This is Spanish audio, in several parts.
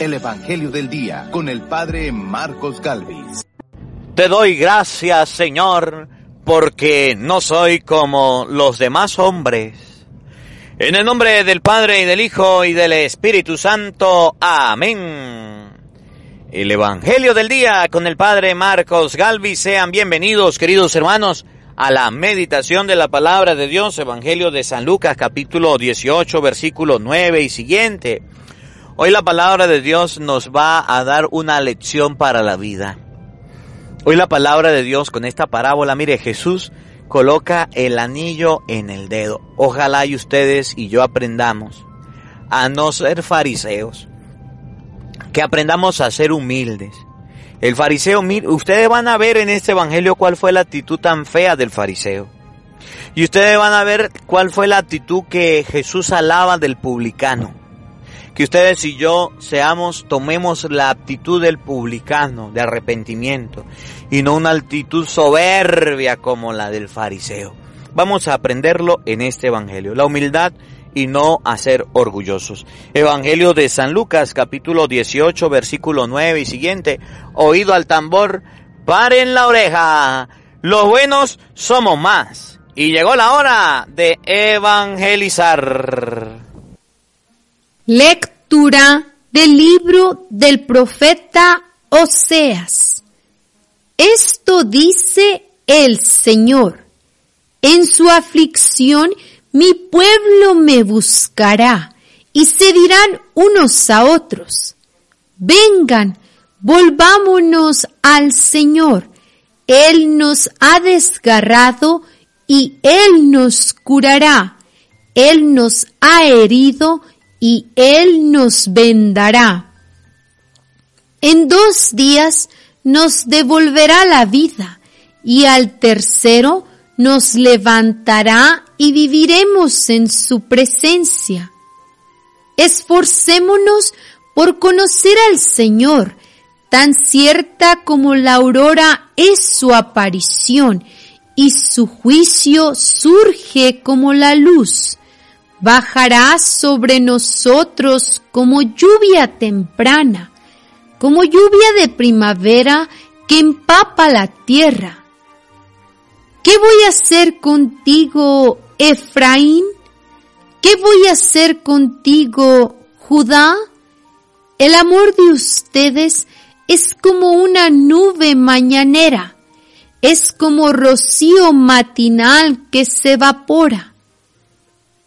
El Evangelio del Día con el Padre Marcos Galvis. Te doy gracias, Señor, porque no soy como los demás hombres. En el nombre del Padre y del Hijo y del Espíritu Santo. Amén. El Evangelio del Día con el Padre Marcos Galvis. Sean bienvenidos, queridos hermanos, a la meditación de la palabra de Dios. Evangelio de San Lucas, capítulo 18, versículo 9 y siguiente. Hoy la palabra de Dios nos va a dar una lección para la vida. Hoy la palabra de Dios con esta parábola, mire, Jesús coloca el anillo en el dedo. Ojalá y ustedes y yo aprendamos a no ser fariseos, que aprendamos a ser humildes. El fariseo, ustedes van a ver en este evangelio cuál fue la actitud tan fea del fariseo. Y ustedes van a ver cuál fue la actitud que Jesús alaba del publicano que ustedes y yo seamos, tomemos la actitud del publicano, de arrepentimiento, y no una actitud soberbia como la del fariseo. Vamos a aprenderlo en este Evangelio, la humildad y no a ser orgullosos. Evangelio de San Lucas, capítulo 18, versículo 9 y siguiente. Oído al tambor, paren la oreja. Los buenos somos más. Y llegó la hora de evangelizar. Lectura del libro del profeta Oseas. Esto dice el Señor. En su aflicción mi pueblo me buscará y se dirán unos a otros. Vengan, volvámonos al Señor. Él nos ha desgarrado y Él nos curará. Él nos ha herido y Él nos vendará. En dos días nos devolverá la vida y al tercero nos levantará y viviremos en su presencia. Esforcémonos por conocer al Señor, tan cierta como la aurora es su aparición y su juicio surge como la luz bajará sobre nosotros como lluvia temprana, como lluvia de primavera que empapa la tierra. ¿Qué voy a hacer contigo, Efraín? ¿Qué voy a hacer contigo, Judá? El amor de ustedes es como una nube mañanera, es como rocío matinal que se evapora.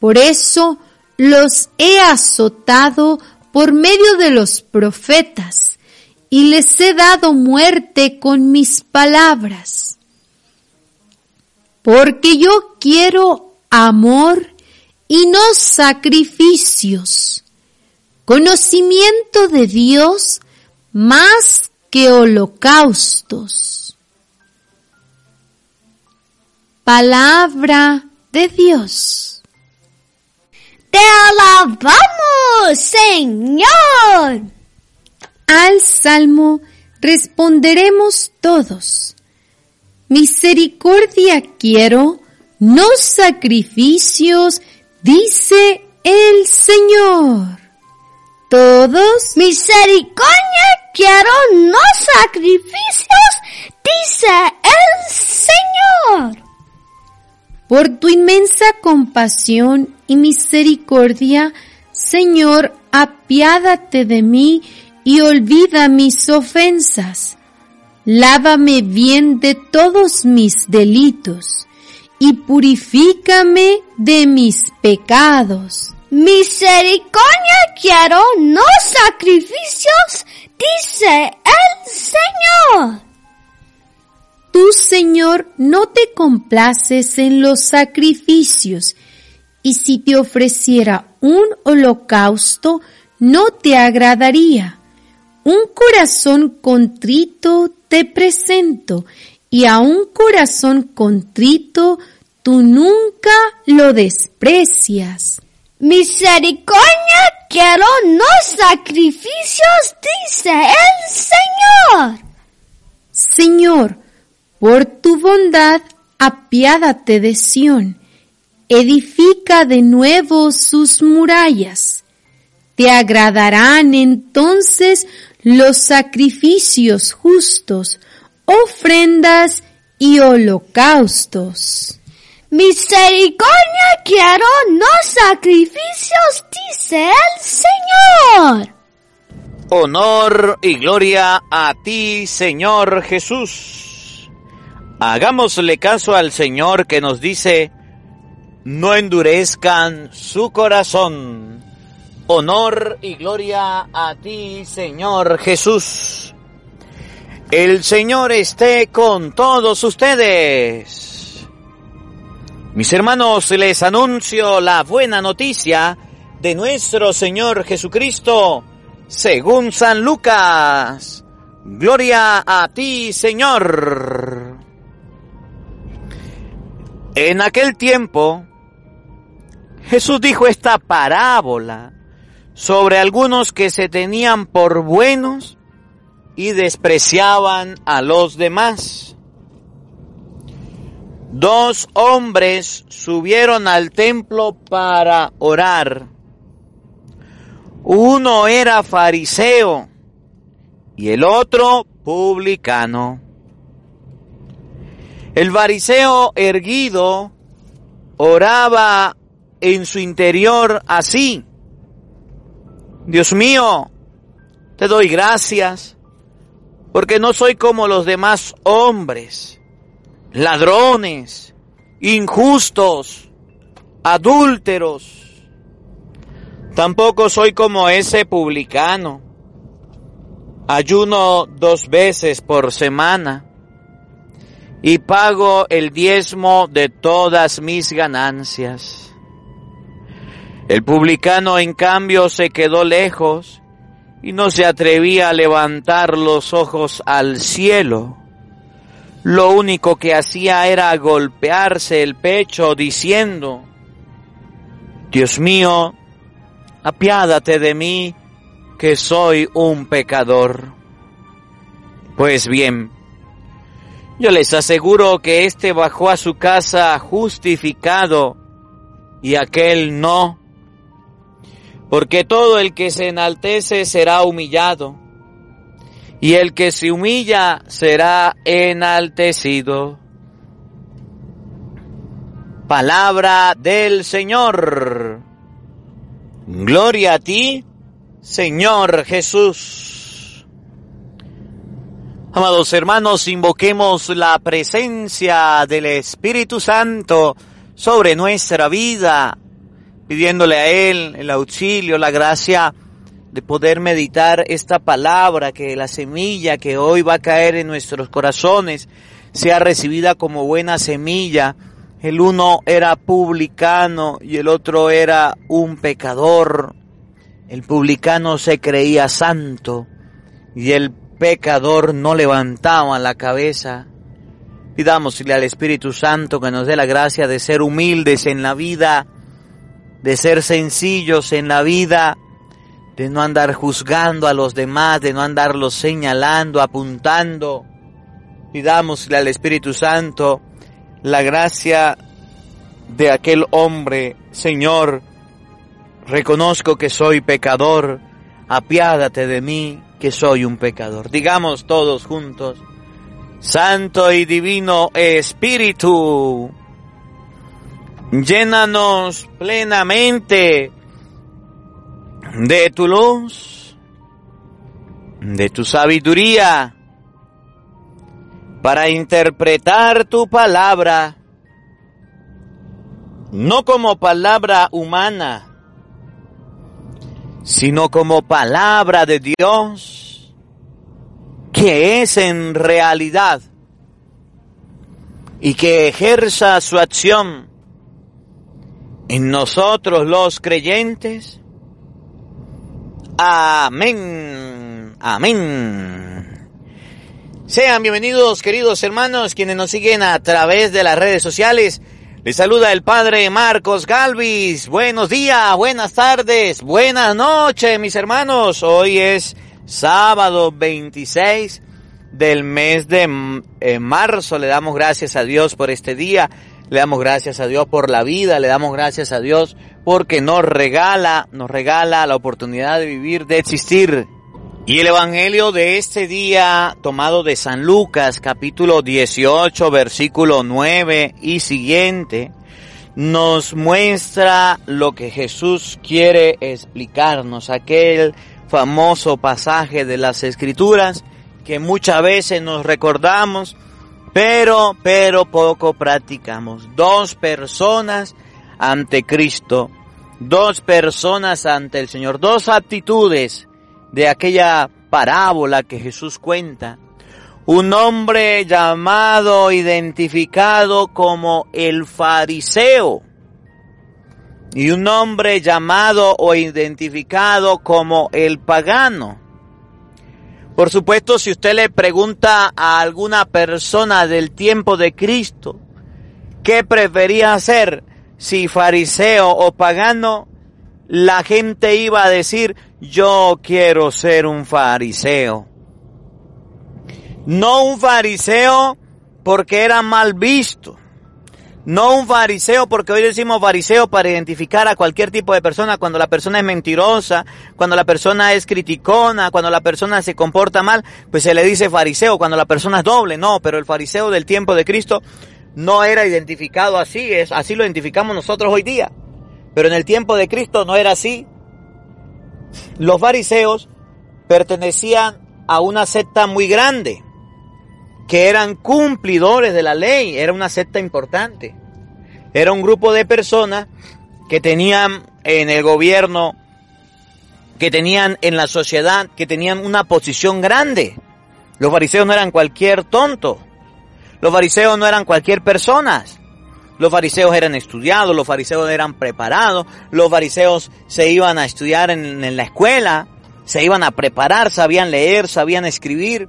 Por eso los he azotado por medio de los profetas y les he dado muerte con mis palabras. Porque yo quiero amor y no sacrificios, conocimiento de Dios más que holocaustos. Palabra de Dios. Te alabamos, Señor. Al salmo responderemos todos. Misericordia quiero, no sacrificios, dice el Señor. Todos. Misericordia quiero, no sacrificios, dice el Señor. Por tu inmensa compasión y misericordia, Señor, apiádate de mí y olvida mis ofensas. Lávame bien de todos mis delitos y purifícame de mis pecados. Misericordia quiero, no sacrificios, dice el Señor. Tú, Señor, no te complaces en los sacrificios, y si te ofreciera un holocausto, no te agradaría. Un corazón contrito te presento y a un corazón contrito tú nunca lo desprecias. Misericordia quiero, no sacrificios, dice el Señor. Señor, por tu bondad, apiádate de Sión, edifica de nuevo sus murallas. Te agradarán entonces los sacrificios justos, ofrendas y holocaustos. Misericordia quiero, no sacrificios, dice el Señor. Honor y gloria a ti, Señor Jesús. Hagámosle caso al Señor que nos dice, no endurezcan su corazón. Honor y gloria a ti, Señor Jesús. El Señor esté con todos ustedes. Mis hermanos, les anuncio la buena noticia de nuestro Señor Jesucristo, según San Lucas. Gloria a ti, Señor. En aquel tiempo, Jesús dijo esta parábola sobre algunos que se tenían por buenos y despreciaban a los demás. Dos hombres subieron al templo para orar. Uno era fariseo y el otro publicano. El fariseo erguido oraba en su interior así. Dios mío, te doy gracias porque no soy como los demás hombres ladrones, injustos, adúlteros. Tampoco soy como ese publicano. Ayuno dos veces por semana y pago el diezmo de todas mis ganancias. El publicano en cambio se quedó lejos y no se atrevía a levantar los ojos al cielo lo único que hacía era golpearse el pecho diciendo, Dios mío, apiádate de mí, que soy un pecador. Pues bien, yo les aseguro que éste bajó a su casa justificado y aquel no, porque todo el que se enaltece será humillado y el que se humilla será enaltecido. Palabra del Señor. Gloria a ti, Señor Jesús. Amados hermanos, invoquemos la presencia del Espíritu Santo sobre nuestra vida, pidiéndole a Él el auxilio, la gracia de poder meditar esta palabra, que la semilla que hoy va a caer en nuestros corazones sea recibida como buena semilla. El uno era publicano y el otro era un pecador. El publicano se creía santo y el pecador no levantaba la cabeza. Pidámosle al Espíritu Santo que nos dé la gracia de ser humildes en la vida, de ser sencillos en la vida, de no andar juzgando a los demás, de no andarlos señalando, apuntando. Pidámosle al Espíritu Santo la gracia de aquel hombre, Señor, reconozco que soy pecador, apiádate de mí, que soy un pecador. Digamos todos juntos, Santo y Divino Espíritu, llénanos plenamente de tu luz, de tu sabiduría, para interpretar tu palabra, no como palabra humana, sino como palabra de Dios, que es en realidad y que ejerza su acción en nosotros los creyentes Amén. Amén. Sean bienvenidos queridos hermanos quienes nos siguen a través de las redes sociales. Les saluda el Padre Marcos Galvis. Buenos días, buenas tardes, buenas noches mis hermanos. Hoy es sábado 26 del mes de eh, marzo. Le damos gracias a Dios por este día. Le damos gracias a Dios por la vida. Le damos gracias a Dios porque nos regala, nos regala la oportunidad de vivir, de existir. Y el Evangelio de este día, tomado de San Lucas, capítulo 18, versículo 9 y siguiente, nos muestra lo que Jesús quiere explicarnos, aquel famoso pasaje de las Escrituras que muchas veces nos recordamos, pero, pero poco practicamos. Dos personas ante Cristo, dos personas ante el Señor, dos actitudes de aquella parábola que Jesús cuenta. Un hombre llamado, identificado como el fariseo. Y un hombre llamado o identificado como el pagano. Por supuesto, si usted le pregunta a alguna persona del tiempo de Cristo, ¿qué prefería hacer? Si fariseo o pagano, la gente iba a decir, yo quiero ser un fariseo. No un fariseo porque era mal visto, no un fariseo, porque hoy decimos fariseo para identificar a cualquier tipo de persona cuando la persona es mentirosa, cuando la persona es criticona, cuando la persona se comporta mal, pues se le dice fariseo, cuando la persona es doble, no, pero el fariseo del tiempo de Cristo no era identificado así, es, así lo identificamos nosotros hoy día. Pero en el tiempo de Cristo no era así. Los fariseos pertenecían a una secta muy grande que eran cumplidores de la ley, era una secta importante. Era un grupo de personas que tenían en el gobierno, que tenían en la sociedad, que tenían una posición grande. Los fariseos no eran cualquier tonto. Los fariseos no eran cualquier persona. Los fariseos eran estudiados, los fariseos eran preparados, los fariseos se iban a estudiar en, en la escuela, se iban a preparar, sabían leer, sabían escribir.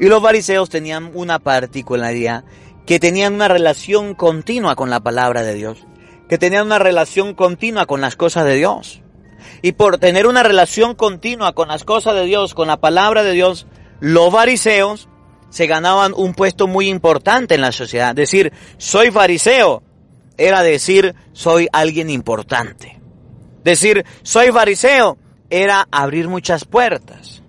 Y los fariseos tenían una particularidad, que tenían una relación continua con la palabra de Dios, que tenían una relación continua con las cosas de Dios. Y por tener una relación continua con las cosas de Dios, con la palabra de Dios, los fariseos se ganaban un puesto muy importante en la sociedad. Decir, soy fariseo, era decir, soy alguien importante. Decir, soy fariseo, era abrir muchas puertas.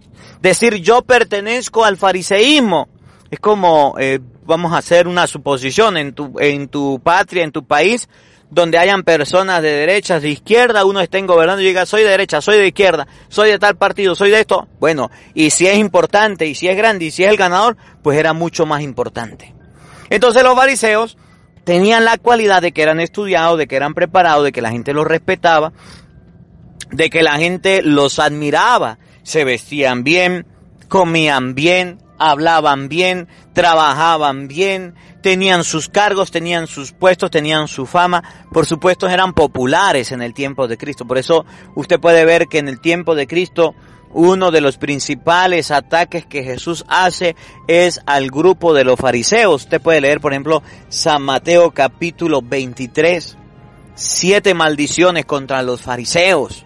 Decir yo pertenezco al fariseísmo es como, eh, vamos a hacer una suposición en tu, en tu patria, en tu país, donde hayan personas de derecha, de izquierda, uno estén gobernando y diga, soy de derecha, soy de izquierda, soy de tal partido, soy de esto. Bueno, y si es importante, y si es grande, y si es el ganador, pues era mucho más importante. Entonces los fariseos tenían la cualidad de que eran estudiados, de que eran preparados, de que la gente los respetaba, de que la gente los admiraba, se vestían bien, comían bien, hablaban bien, trabajaban bien, tenían sus cargos, tenían sus puestos, tenían su fama, por supuesto eran populares en el tiempo de Cristo. Por eso usted puede ver que en el tiempo de Cristo uno de los principales ataques que Jesús hace es al grupo de los fariseos. Usted puede leer, por ejemplo, San Mateo capítulo 23, siete maldiciones contra los fariseos.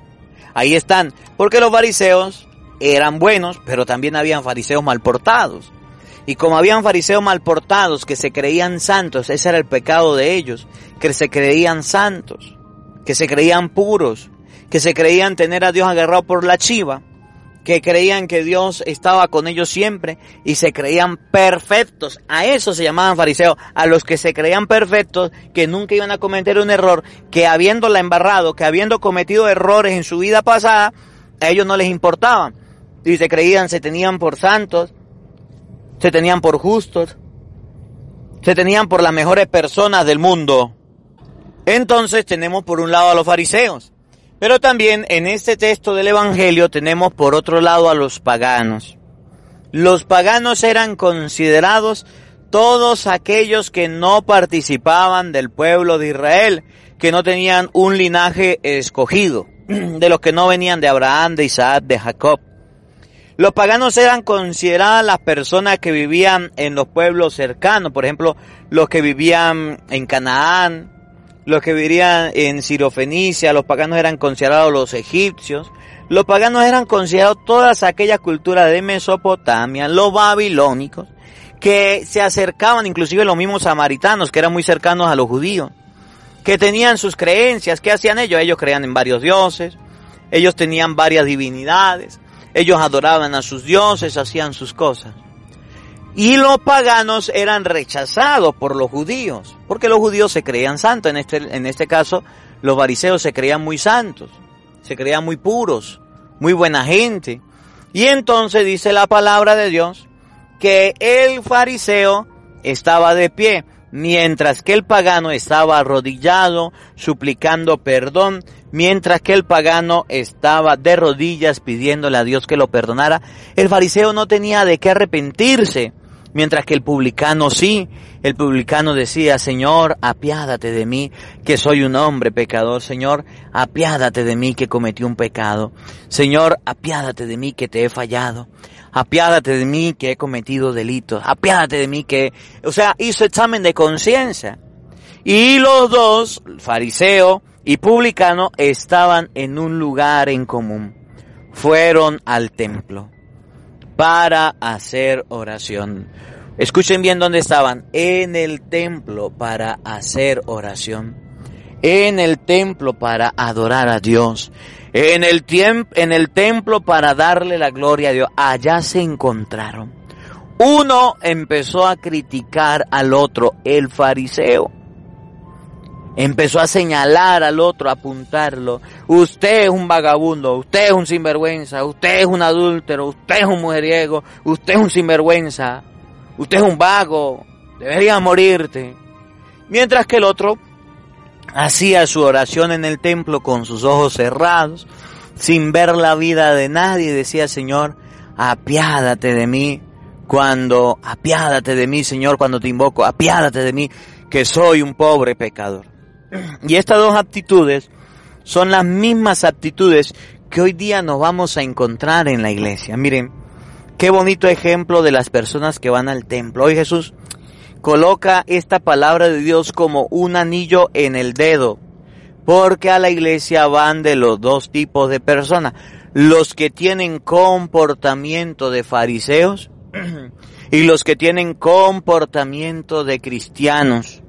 Ahí están, porque los fariseos eran buenos, pero también habían fariseos mal portados. Y como habían fariseos mal portados que se creían santos, ese era el pecado de ellos, que se creían santos, que se creían puros, que se creían tener a Dios agarrado por la chiva, que creían que Dios estaba con ellos siempre y se creían perfectos. A eso se llamaban fariseos, a los que se creían perfectos, que nunca iban a cometer un error, que habiéndola embarrado, que habiendo cometido errores en su vida pasada, a ellos no les importaban. Y se creían, se tenían por santos, se tenían por justos, se tenían por las mejores personas del mundo. Entonces tenemos por un lado a los fariseos, pero también en este texto del Evangelio tenemos por otro lado a los paganos. Los paganos eran considerados todos aquellos que no participaban del pueblo de Israel, que no tenían un linaje escogido, de los que no venían de Abraham, de Isaac, de Jacob. Los paganos eran consideradas las personas que vivían en los pueblos cercanos, por ejemplo, los que vivían en Canaán, los que vivían en Sirofenicia, los paganos eran considerados los egipcios, los paganos eran considerados todas aquellas culturas de Mesopotamia, los babilónicos, que se acercaban inclusive los mismos samaritanos, que eran muy cercanos a los judíos, que tenían sus creencias, ¿qué hacían ellos? Ellos creían en varios dioses, ellos tenían varias divinidades, ellos adoraban a sus dioses, hacían sus cosas. Y los paganos eran rechazados por los judíos, porque los judíos se creían santos. En este, en este caso, los fariseos se creían muy santos, se creían muy puros, muy buena gente. Y entonces dice la palabra de Dios que el fariseo estaba de pie, mientras que el pagano estaba arrodillado, suplicando perdón mientras que el pagano estaba de rodillas pidiéndole a Dios que lo perdonara, el fariseo no tenía de qué arrepentirse, mientras que el publicano sí, el publicano decía, Señor, apiádate de mí, que soy un hombre pecador, Señor, apiádate de mí que cometí un pecado, Señor, apiádate de mí que te he fallado, apiádate de mí que he cometido delitos, apiádate de mí que, o sea, hizo examen de conciencia. Y los dos, fariseo y publicano estaban en un lugar en común. Fueron al templo para hacer oración. Escuchen bien dónde estaban. En el templo para hacer oración. En el templo para adorar a Dios. En el, en el templo para darle la gloria a Dios. Allá se encontraron. Uno empezó a criticar al otro, el fariseo Empezó a señalar al otro, a apuntarlo. Usted es un vagabundo, usted es un sinvergüenza, usted es un adúltero, usted es un mujeriego, usted es un sinvergüenza, usted es un vago, debería morirte. Mientras que el otro hacía su oración en el templo con sus ojos cerrados, sin ver la vida de nadie, decía, Señor, apiádate de mí cuando, apiádate de mí, Señor, cuando te invoco, apiádate de mí, que soy un pobre pecador. Y estas dos aptitudes son las mismas aptitudes que hoy día nos vamos a encontrar en la iglesia. Miren, qué bonito ejemplo de las personas que van al templo. Hoy Jesús coloca esta palabra de Dios como un anillo en el dedo, porque a la iglesia van de los dos tipos de personas, los que tienen comportamiento de fariseos y los que tienen comportamiento de cristianos.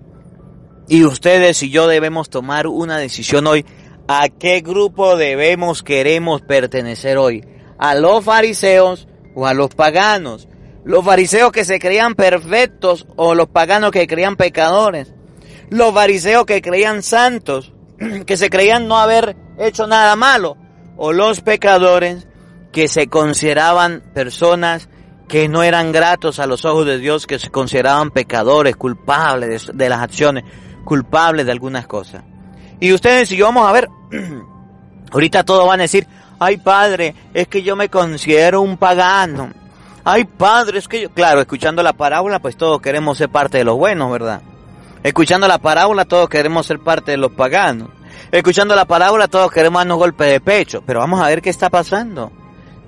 Y ustedes y yo debemos tomar una decisión hoy. ¿A qué grupo debemos, queremos pertenecer hoy? ¿A los fariseos o a los paganos? Los fariseos que se creían perfectos o los paganos que creían pecadores. Los fariseos que creían santos, que se creían no haber hecho nada malo. O los pecadores que se consideraban personas que no eran gratos a los ojos de Dios, que se consideraban pecadores, culpables de, las acciones culpable de algunas cosas. Y ustedes y yo vamos a ver, ahorita todos van a decir, ay padre, es que yo me considero un pagano. Ay padre, es que yo, claro, escuchando la parábola, pues todos queremos ser parte de los buenos, ¿verdad? Escuchando la parábola, todos queremos ser parte de los paganos. Escuchando la parábola, todos queremos darnos golpes de pecho. Pero vamos a ver qué está pasando.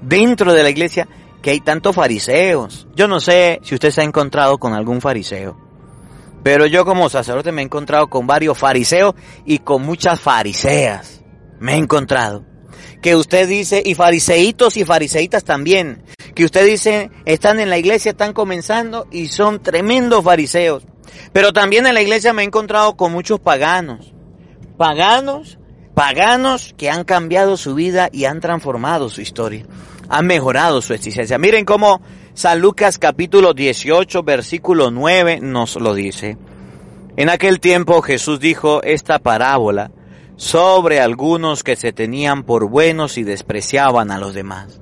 Dentro de la iglesia, que hay tantos fariseos. Yo no sé si usted se ha encontrado con algún fariseo. Pero yo como sacerdote me he encontrado con varios fariseos y con muchas fariseas. Me he encontrado. Que usted dice, y fariseitos y fariseitas también. Que usted dice, están en la iglesia, están comenzando y son tremendos fariseos. Pero también en la iglesia me he encontrado con muchos paganos. Paganos, paganos que han cambiado su vida y han transformado su historia. Han mejorado su existencia. Miren cómo San Lucas capítulo 18 versículo 9 nos lo dice. En aquel tiempo Jesús dijo esta parábola sobre algunos que se tenían por buenos y despreciaban a los demás.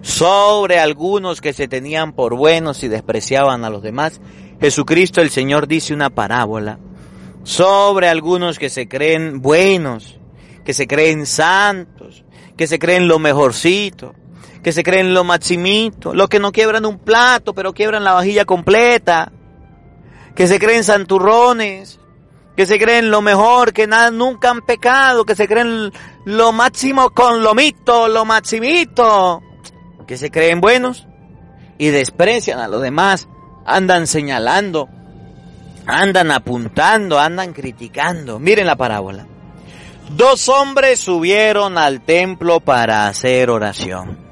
Sobre algunos que se tenían por buenos y despreciaban a los demás, Jesucristo el Señor dice una parábola sobre algunos que se creen buenos, que se creen santos, que se creen lo mejorcito, que se creen lo maximito, los que no quiebran un plato, pero quiebran la vajilla completa, que se creen santurrones, que se creen lo mejor, que nunca han pecado, que se creen lo máximo con lo mito, lo maximito. que se creen buenos y desprecian a los demás, andan señalando, andan apuntando, andan criticando. Miren la parábola. Dos hombres subieron al templo para hacer oración.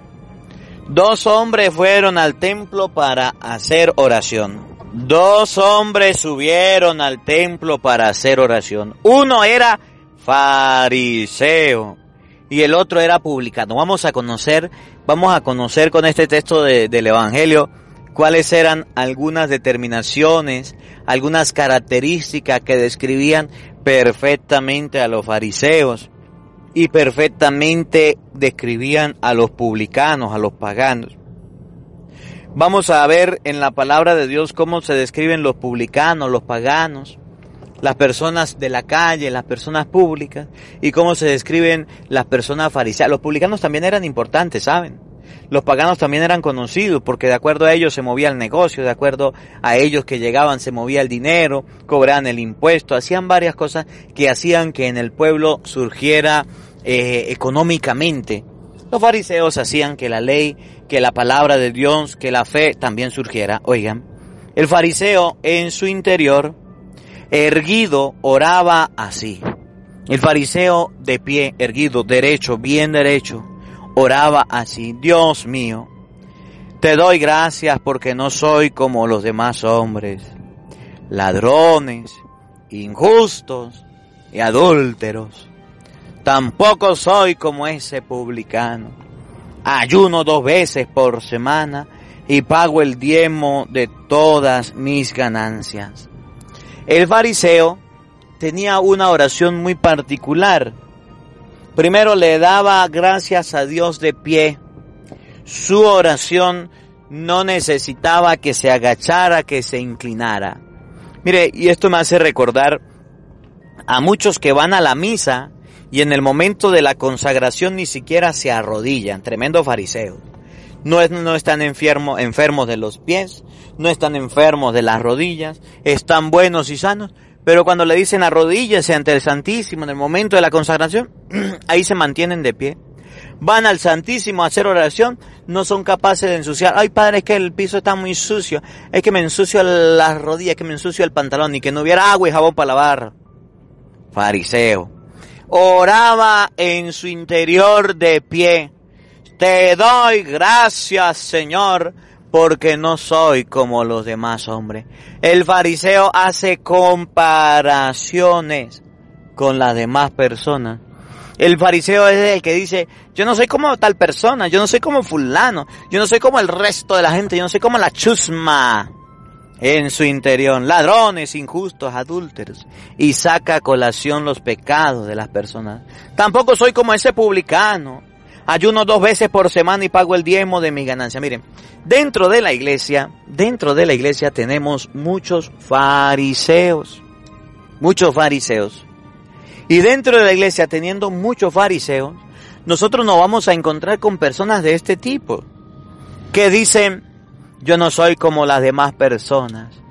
Dos hombres fueron al templo para hacer oración. Dos hombres subieron al templo para hacer oración. Uno era fariseo y el otro era publicano. Vamos a conocer, vamos a conocer con este texto del Evangelio cuáles eran algunas determinaciones, algunas características que describían perfectamente a los fariseos y perfectamente describían a los publicanos, a los paganos. Vamos a ver en la palabra de Dios cómo se describen los publicanos, los paganos, las personas de la calle, las personas públicas y cómo se describen las personas fariseas. Los publicanos también eran importantes, ¿saben? Los paganos también eran conocidos porque de acuerdo a ellos se movía el negocio, de acuerdo a ellos que llegaban se movía el dinero, cobraban el impuesto, hacían varias cosas que hacían que en el pueblo surgiera eh, económicamente. Los fariseos hacían que la ley que la palabra de Dios, que la fe también surgiera. Oigan, el fariseo en su interior, erguido, oraba así. El fariseo de pie, erguido, derecho, bien derecho, oraba así. Dios mío, te doy gracias porque no soy como los demás hombres, ladrones, injustos y adúlteros. Tampoco soy como ese publicano ayuno dos veces por semana y pago el diezmo de todas mis ganancias. El fariseo tenía una oración muy particular. Primero le daba gracias a Dios de pie. Su oración no necesitaba que se agachara, que se inclinara. Mire, y esto me hace recordar a muchos que van a la misa y en el momento de la consagración ni siquiera se arrodillan, tremendo fariseo. No, no están enfermos de los pies, no están enfermos de las rodillas, están buenos y sanos, pero cuando le dicen arrodíllese ante el Santísimo en el momento de la consagración, ahí se mantienen de pie. Van al Santísimo a hacer oración, no son capaces de ensuciar. Ay, padre, es que el piso está muy sucio, es que me ensucio las rodillas, que me ensucio el pantalón y que no hubiera agua y jabón para lavar. Fariseo oraba en su interior de pie. Te doy gracias, Señor, porque no soy como los demás hombres. El fariseo hace comparaciones con las demás personas. El fariseo es el que dice, yo no soy como tal persona, yo no soy como fulano, yo no soy como el resto de la gente, yo no soy como la chusma en su interior, ladrones, injustos, adúlteros, y saca a colación los pecados de las personas. Tampoco soy como ese publicano. Ayuno dos veces por semana y pago el diezmo de mi ganancia. Miren, dentro de la iglesia, dentro de la iglesia tenemos muchos fariseos. Muchos fariseos. Y dentro de la iglesia, teniendo muchos fariseos, nosotros nos vamos a encontrar con personas de este tipo. Que dicen, yo no soy como las demás personas.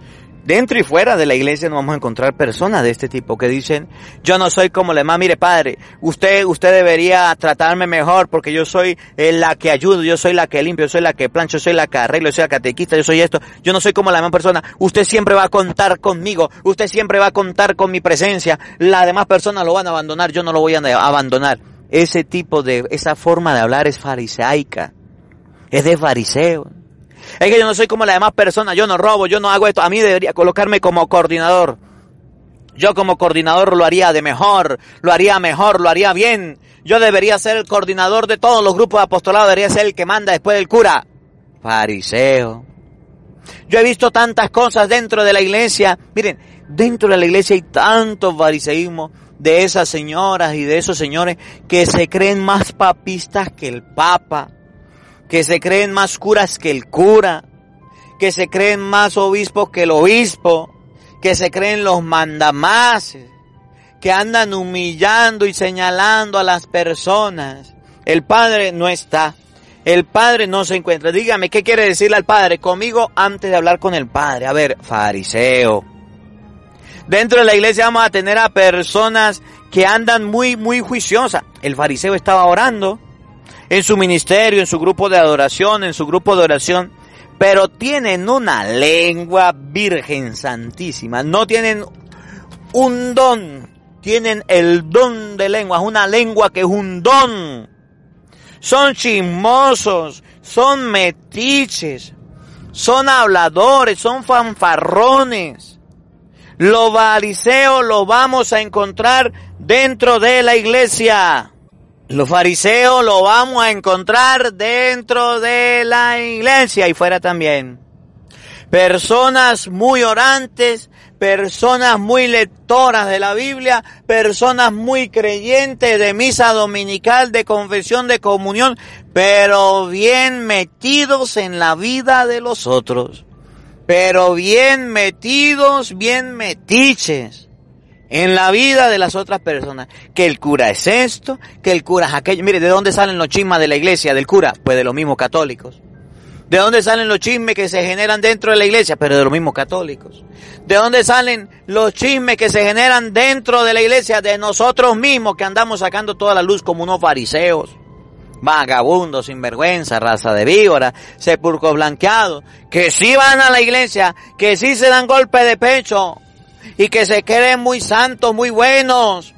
Dentro y fuera de la iglesia nos vamos a encontrar personas de este tipo que dicen, yo no soy como la demás, mire padre, usted, usted debería tratarme mejor porque yo soy la que ayudo, yo soy la que limpio, yo soy la que plancho, yo soy la que arreglo, yo soy la catequista, yo soy esto, yo no soy como la demás persona, usted siempre va a contar conmigo, usted siempre va a contar con mi presencia, las demás personas lo van a abandonar, yo no lo voy a abandonar. Ese tipo de, esa forma de hablar es farisaica, es de fariseo. Es que yo no soy como las demás personas, yo no robo, yo no hago esto. A mí debería colocarme como coordinador. Yo como coordinador lo haría de mejor, lo haría mejor, lo haría bien. Yo debería ser el coordinador de todos los grupos de apostolado, debería ser el que manda después del cura. Fariseo. Yo he visto tantas cosas dentro de la iglesia. Miren, dentro de la iglesia hay tanto fariseísmo de esas señoras y de esos señores que se creen más papistas que el papa que se creen más curas que el cura, que se creen más obispos que el obispo, que se creen los mandamases, que andan humillando y señalando a las personas. El Padre no está. El Padre no se encuentra. Dígame, ¿qué quiere decirle al Padre? Conmigo antes de hablar con el Padre. A ver, fariseo. Dentro de la iglesia vamos a tener a personas que andan muy, muy juiciosas. El fariseo estaba orando en su ministerio, en su grupo de adoración, en su grupo de oración, pero tienen una lengua virgen santísima, no tienen un don, tienen el don de lengua, una lengua que es un don. Son chismosos, son metiches, son habladores, son fanfarrones. Los fariseos lo vamos a encontrar dentro de la iglesia. Los fariseos lo vamos a encontrar dentro de la iglesia y fuera también. Personas muy orantes, personas muy lectoras de la Biblia, personas muy creyentes de misa dominical, de confesión, de comunión, pero bien metidos en la vida de los otros. Pero bien metidos, bien metiches en la vida de las otras personas. Que el cura es esto, que el cura es aquello. Mire, ¿de dónde salen los chismes de la iglesia, del cura? Pues de los mismos católicos. ¿De dónde salen los chismes que se generan dentro de la iglesia? Pero de los mismos católicos. ¿De dónde salen los chismes que se generan dentro de la iglesia? De nosotros mismos que andamos sacando toda la luz como unos fariseos. Vagabundos, sinvergüenza, raza de víbora, sepulcros blanqueados, que sí van a la iglesia, que sí se dan golpe de pecho, y que se creen muy santos, muy buenos.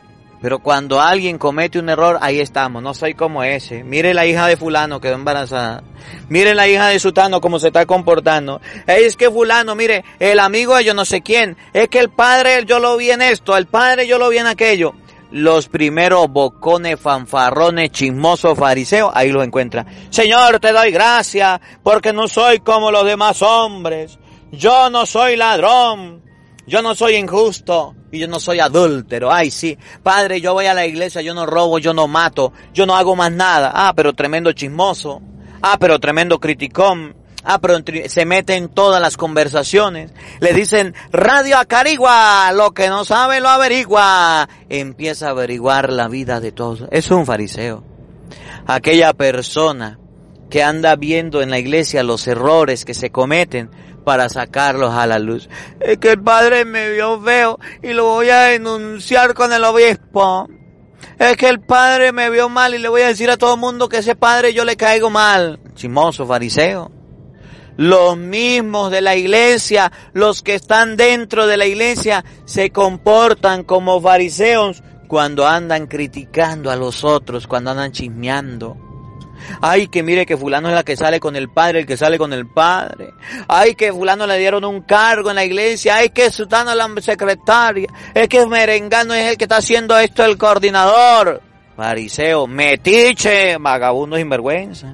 Pero cuando alguien comete un error, ahí estamos, no soy como ese. Mire la hija de fulano quedó embarazada. Mire la hija de sutano cómo se está comportando. Es que fulano, mire, el amigo de yo no sé quién. Es que el padre yo lo vi en esto, el padre yo lo vi en aquello. Los primeros bocones, fanfarrones, chismosos, fariseos, ahí los encuentra. Señor, te doy gracias porque no soy como los demás hombres. Yo no soy ladrón. Yo no soy injusto y yo no soy adúltero. Ay, sí. Padre, yo voy a la iglesia, yo no robo, yo no mato, yo no hago más nada. Ah, pero tremendo chismoso. Ah, pero tremendo criticón. Ah, pero se mete en todas las conversaciones. Le dicen, Radio Acarigua, lo que no sabe lo averigua. Empieza a averiguar la vida de todos. Es un fariseo. Aquella persona que anda viendo en la iglesia los errores que se cometen para sacarlos a la luz. Es que el padre me vio feo y lo voy a denunciar con el obispo. Es que el padre me vio mal y le voy a decir a todo el mundo que ese padre yo le caigo mal. Chimoso, fariseo. Los mismos de la iglesia, los que están dentro de la iglesia, se comportan como fariseos cuando andan criticando a los otros, cuando andan chismeando. Ay, que mire que fulano es la que sale con el padre, el que sale con el padre. Ay, que fulano le dieron un cargo en la iglesia. Ay, que sutano es la secretaria. Es que merengano es el que está haciendo esto el coordinador. Fariseo, metiche, vagabundo sinvergüenza.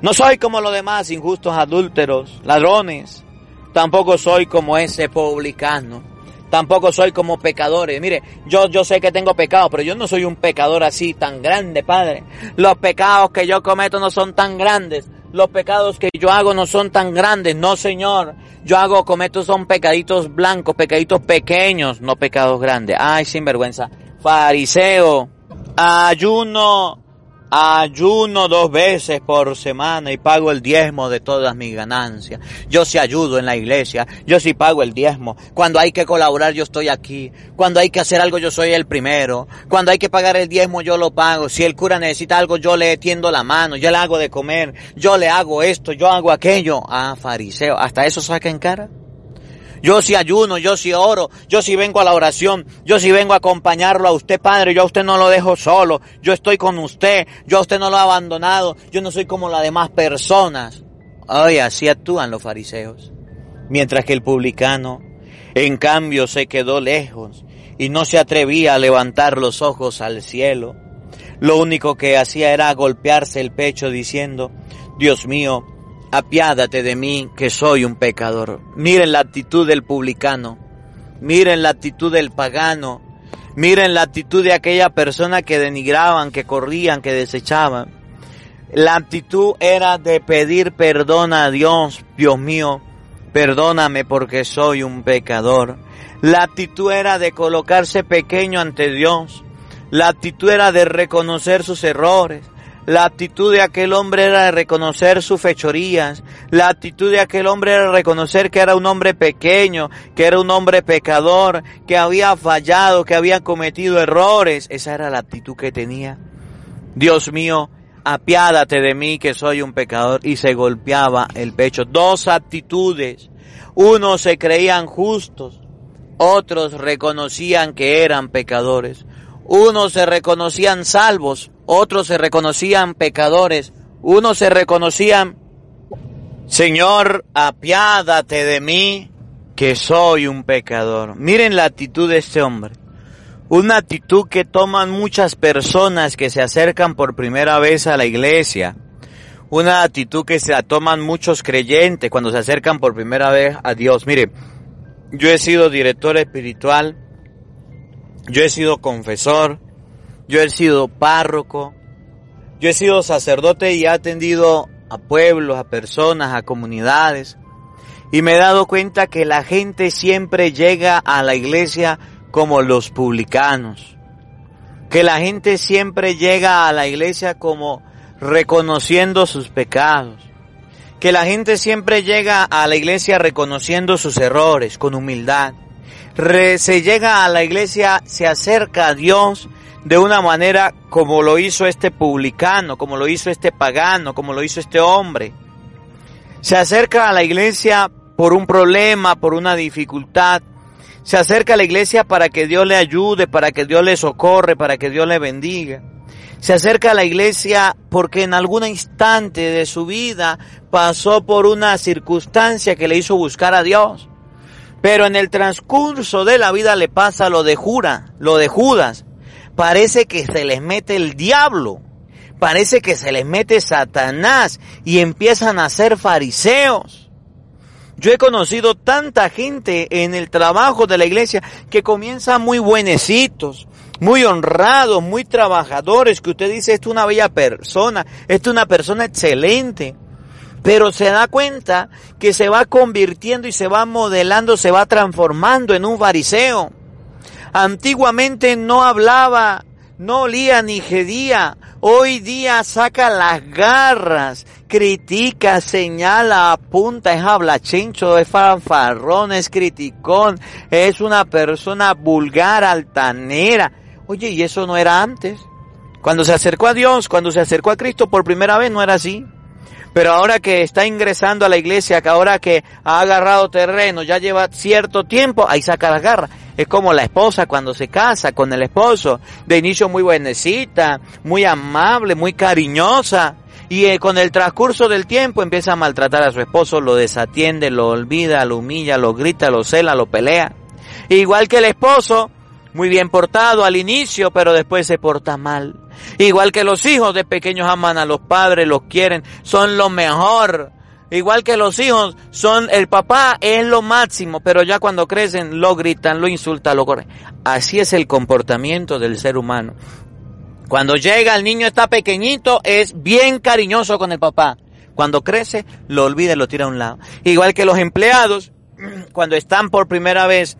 No soy como los demás injustos adúlteros, ladrones. Tampoco soy como ese publicano tampoco soy como pecadores. Mire, yo, yo sé que tengo pecado, pero yo no soy un pecador así tan grande, Padre. Los pecados que yo cometo no son tan grandes. Los pecados que yo hago no son tan grandes. No, Señor. Yo hago, cometo son pecaditos blancos, pecaditos pequeños, no pecados grandes. Ay, sinvergüenza. Fariseo. Ayuno Ayuno dos veces por semana y pago el diezmo de todas mis ganancias. Yo sí ayudo en la iglesia, yo sí pago el diezmo. Cuando hay que colaborar yo estoy aquí. Cuando hay que hacer algo yo soy el primero. Cuando hay que pagar el diezmo yo lo pago. Si el cura necesita algo yo le tiendo la mano, yo le hago de comer, yo le hago esto, yo hago aquello. Ah, fariseo, ¿hasta eso saca en cara? Yo sí ayuno, yo sí oro, yo sí vengo a la oración, yo sí vengo a acompañarlo a usted, Padre, yo a usted no lo dejo solo, yo estoy con usted, yo a usted no lo he abandonado, yo no soy como las demás personas. Ay, así actúan los fariseos. Mientras que el publicano, en cambio, se quedó lejos y no se atrevía a levantar los ojos al cielo. Lo único que hacía era golpearse el pecho diciendo, Dios mío, apiádate de mí que soy un pecador. Miren la actitud del publicano, miren la actitud del pagano, miren la actitud de aquella persona que denigraban, que corrían, que desechaban. La actitud era de pedir perdón a Dios, Dios mío, perdóname porque soy un pecador. La actitud era de colocarse pequeño ante Dios. La actitud era de reconocer sus errores. La actitud de aquel hombre era de reconocer sus fechorías. La actitud de aquel hombre era reconocer que era un hombre pequeño, que era un hombre pecador, que había fallado, que había cometido errores. Esa era la actitud que tenía. Dios mío, apiádate de mí que soy un pecador y se golpeaba el pecho. Dos actitudes. Unos se creían justos, otros reconocían que eran pecadores. Unos se reconocían salvos, otros se reconocían pecadores. Unos se reconocían, Señor, apiádate de mí que soy un pecador. Miren la actitud de este hombre. Una actitud que toman muchas personas que se acercan por primera vez a la iglesia. Una actitud que se la toman muchos creyentes cuando se acercan por primera vez a Dios. Mire, yo he sido director espiritual, yo he sido confesor, yo he sido párroco, yo he sido sacerdote y he atendido a pueblos, a personas, a comunidades. Y me he dado cuenta que la gente siempre llega a la iglesia como los publicanos. Que la gente siempre llega a la iglesia como reconociendo sus pecados. Que la gente siempre llega a la iglesia reconociendo sus errores con humildad. se llega a la iglesia, se acerca a Dios de una manera como lo hizo este publicano, como lo hizo este pagano, como lo hizo este hombre. Se acerca a la iglesia por un problema, por una dificultad, se acerca a la iglesia para que Dios le ayude, para que Dios le socorre, para que Dios le bendiga. Se acerca a la iglesia porque en algún instante de su vida pasó por una circunstancia que le hizo buscar a Dios. Pero en el transcurso de la vida le pasa lo de Jura, lo de Judas. Parece que se les mete el diablo. Parece que se les mete Satanás y empiezan a ser fariseos. Yo he conocido tanta gente en el trabajo de la iglesia que comienza muy buenecitos, muy honrados, muy trabajadores, que usted dice, esto es una bella persona, esto es una persona excelente. Pero se da cuenta que se va convirtiendo y se va modelando, se va transformando en un fariseo. Antiguamente no hablaba, no olía ni gedía, Hoy día saca las garras, critica, señala, apunta, es hablachincho, es fanfarrón, es criticón, es una persona vulgar, altanera. Oye, y eso no era antes. Cuando se acercó a Dios, cuando se acercó a Cristo por primera vez, no era así. Pero ahora que está ingresando a la iglesia, que ahora que ha agarrado terreno, ya lleva cierto tiempo, ahí saca las garras. Es como la esposa cuando se casa con el esposo, de inicio muy buenecita, muy amable, muy cariñosa, y eh, con el transcurso del tiempo empieza a maltratar a su esposo, lo desatiende, lo olvida, lo humilla, lo grita, lo cela, lo pelea. Igual que el esposo, muy bien portado al inicio, pero después se porta mal. Igual que los hijos de pequeños aman a los padres, los quieren, son lo mejor. Igual que los hijos son, el papá es lo máximo, pero ya cuando crecen lo gritan, lo insultan, lo corren. Así es el comportamiento del ser humano. Cuando llega el niño está pequeñito, es bien cariñoso con el papá. Cuando crece, lo olvida y lo tira a un lado. Igual que los empleados, cuando están por primera vez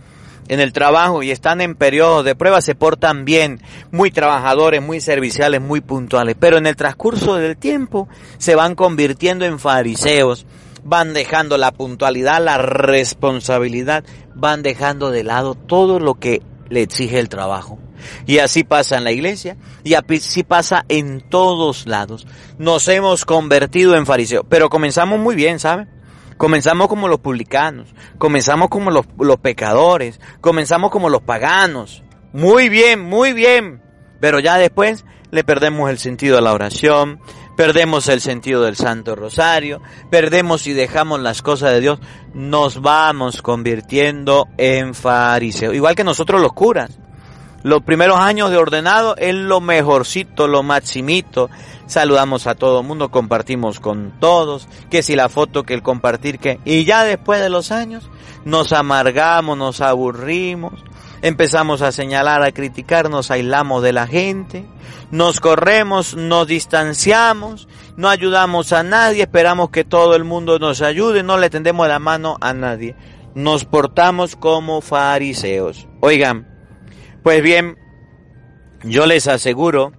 en el trabajo y están en periodo de prueba se portan bien, muy trabajadores, muy serviciales, muy puntuales, pero en el transcurso del tiempo se van convirtiendo en fariseos, van dejando la puntualidad, la responsabilidad, van dejando de lado todo lo que le exige el trabajo. Y así pasa en la iglesia y así pasa en todos lados. Nos hemos convertido en fariseos, pero comenzamos muy bien, ¿saben? Comenzamos como los publicanos, comenzamos como los, los pecadores, comenzamos como los paganos. Muy bien, muy bien. Pero ya después le perdemos el sentido de la oración, perdemos el sentido del Santo Rosario, perdemos y dejamos las cosas de Dios, nos vamos convirtiendo en fariseos. Igual que nosotros los curas. Los primeros años de ordenado es lo mejorcito, lo maximito. Saludamos a todo mundo, compartimos con todos, que si la foto, que el compartir, que... Y ya después de los años nos amargamos, nos aburrimos, empezamos a señalar, a criticar, nos aislamos de la gente, nos corremos, nos distanciamos, no ayudamos a nadie, esperamos que todo el mundo nos ayude, no le tendemos la mano a nadie. Nos portamos como fariseos. Oigan, pues bien, yo les aseguro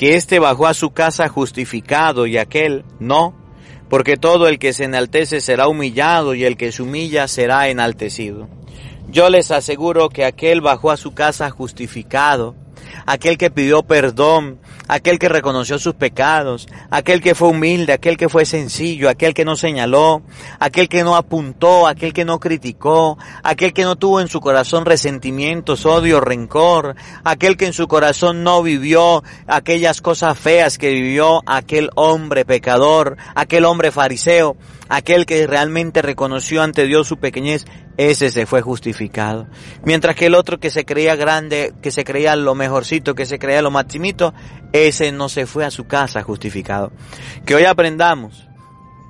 que éste bajó a su casa justificado y aquel no, porque todo el que se enaltece será humillado y el que se humilla será enaltecido. Yo les aseguro que aquel bajó a su casa justificado aquel que pidió perdón, aquel que reconoció sus pecados, aquel que fue humilde, aquel que fue sencillo, aquel que no señaló, aquel que no apuntó, aquel que no criticó, aquel que no tuvo en su corazón resentimientos, odio, rencor, aquel que en su corazón no vivió aquellas cosas feas que vivió aquel hombre pecador, aquel hombre fariseo, aquel que realmente reconoció ante Dios su pequeñez, ese se fue justificado. Mientras que el otro que se creía grande, que se creía lo mejorcito, que se creía lo maximito, ese no se fue a su casa justificado. Que hoy aprendamos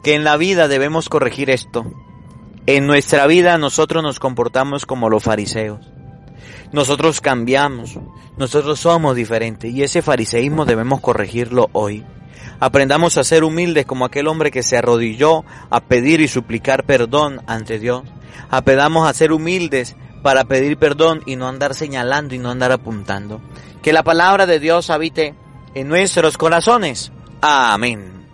que en la vida debemos corregir esto. En nuestra vida nosotros nos comportamos como los fariseos. Nosotros cambiamos, nosotros somos diferentes y ese fariseísmo debemos corregirlo hoy. Aprendamos a ser humildes como aquel hombre que se arrodilló a pedir y suplicar perdón ante Dios. Aprendamos a ser humildes para pedir perdón y no andar señalando y no andar apuntando. Que la palabra de Dios habite en nuestros corazones. Amén.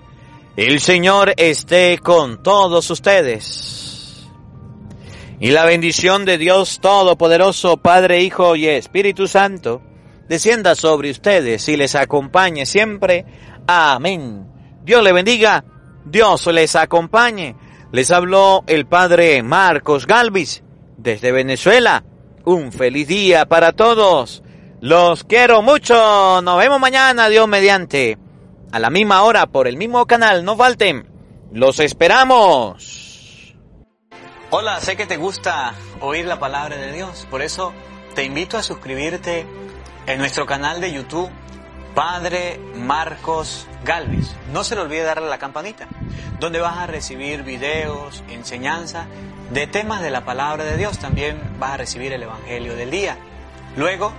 El Señor esté con todos ustedes. Y la bendición de Dios Todopoderoso, Padre, Hijo y Espíritu Santo, descienda sobre ustedes y les acompañe siempre Amén. Dios le bendiga, Dios les acompañe. Les habló el Padre Marcos Galvis desde Venezuela. Un feliz día para todos. Los quiero mucho. Nos vemos mañana, Dios mediante. A la misma hora, por el mismo canal. No falten. Los esperamos. Hola, sé que te gusta oír la palabra de Dios. Por eso te invito a suscribirte en nuestro canal de YouTube Padre Marcos Galvis. No se le olvide darle a la campanita, donde vas a recibir videos, enseñanza de temas de la palabra de Dios. También vas a recibir el Evangelio del día. Luego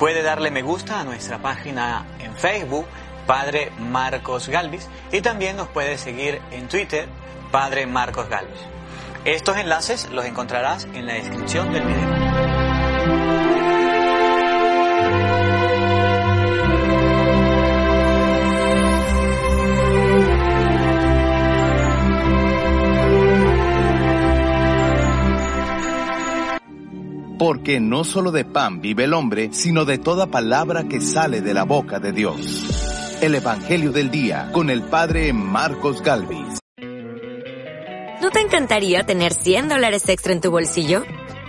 puede darle me gusta a nuestra página en Facebook, Padre Marcos Galvis, y también nos puede seguir en Twitter, Padre Marcos Galvis. Estos enlaces los encontrarás en la descripción del video. Porque no solo de pan vive el hombre, sino de toda palabra que sale de la boca de Dios. El Evangelio del Día con el Padre Marcos Galvis. ¿No te encantaría tener 100 dólares extra en tu bolsillo?